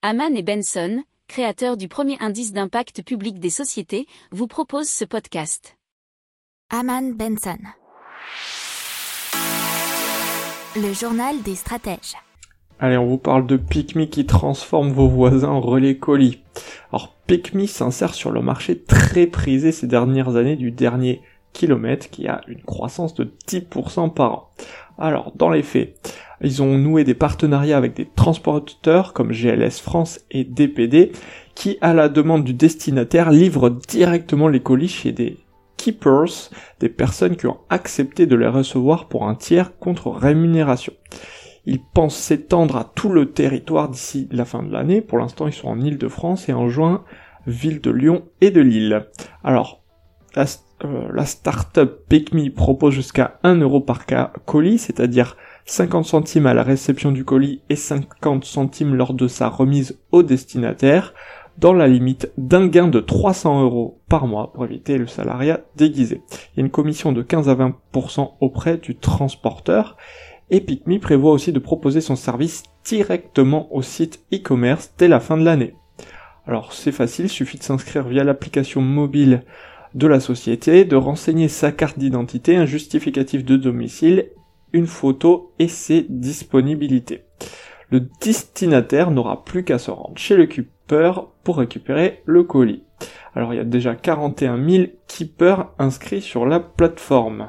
Haman et Benson, créateurs du premier indice d'impact public des sociétés, vous proposent ce podcast. Haman Benson. Le journal des stratèges. Allez, on vous parle de PicMe qui transforme vos voisins en relais colis. Alors, PicMe s'insère sur le marché très prisé ces dernières années du dernier kilomètre qui a une croissance de 10% par an. Alors, dans les faits, ils ont noué des partenariats avec des transporteurs comme GLS France et DPD qui, à la demande du destinataire, livrent directement les colis chez des keepers, des personnes qui ont accepté de les recevoir pour un tiers contre rémunération. Ils pensent s'étendre à tout le territoire d'ici la fin de l'année. Pour l'instant, ils sont en Île-de-France et en juin, ville de Lyon et de Lille. Alors, euh, la start-up PicMe propose jusqu'à 1 euro par colis, c'est-à-dire 50 centimes à la réception du colis et 50 centimes lors de sa remise au destinataire, dans la limite d'un gain de 300 euros par mois pour éviter le salariat déguisé. Il y a une commission de 15 à 20% auprès du transporteur et PicMe prévoit aussi de proposer son service directement au site e-commerce dès la fin de l'année. Alors c'est facile, suffit de s'inscrire via l'application mobile de la société, de renseigner sa carte d'identité, un justificatif de domicile une photo et ses disponibilités. Le destinataire n'aura plus qu'à se rendre chez le keeper pour récupérer le colis. Alors il y a déjà 41 000 keepers inscrits sur la plateforme.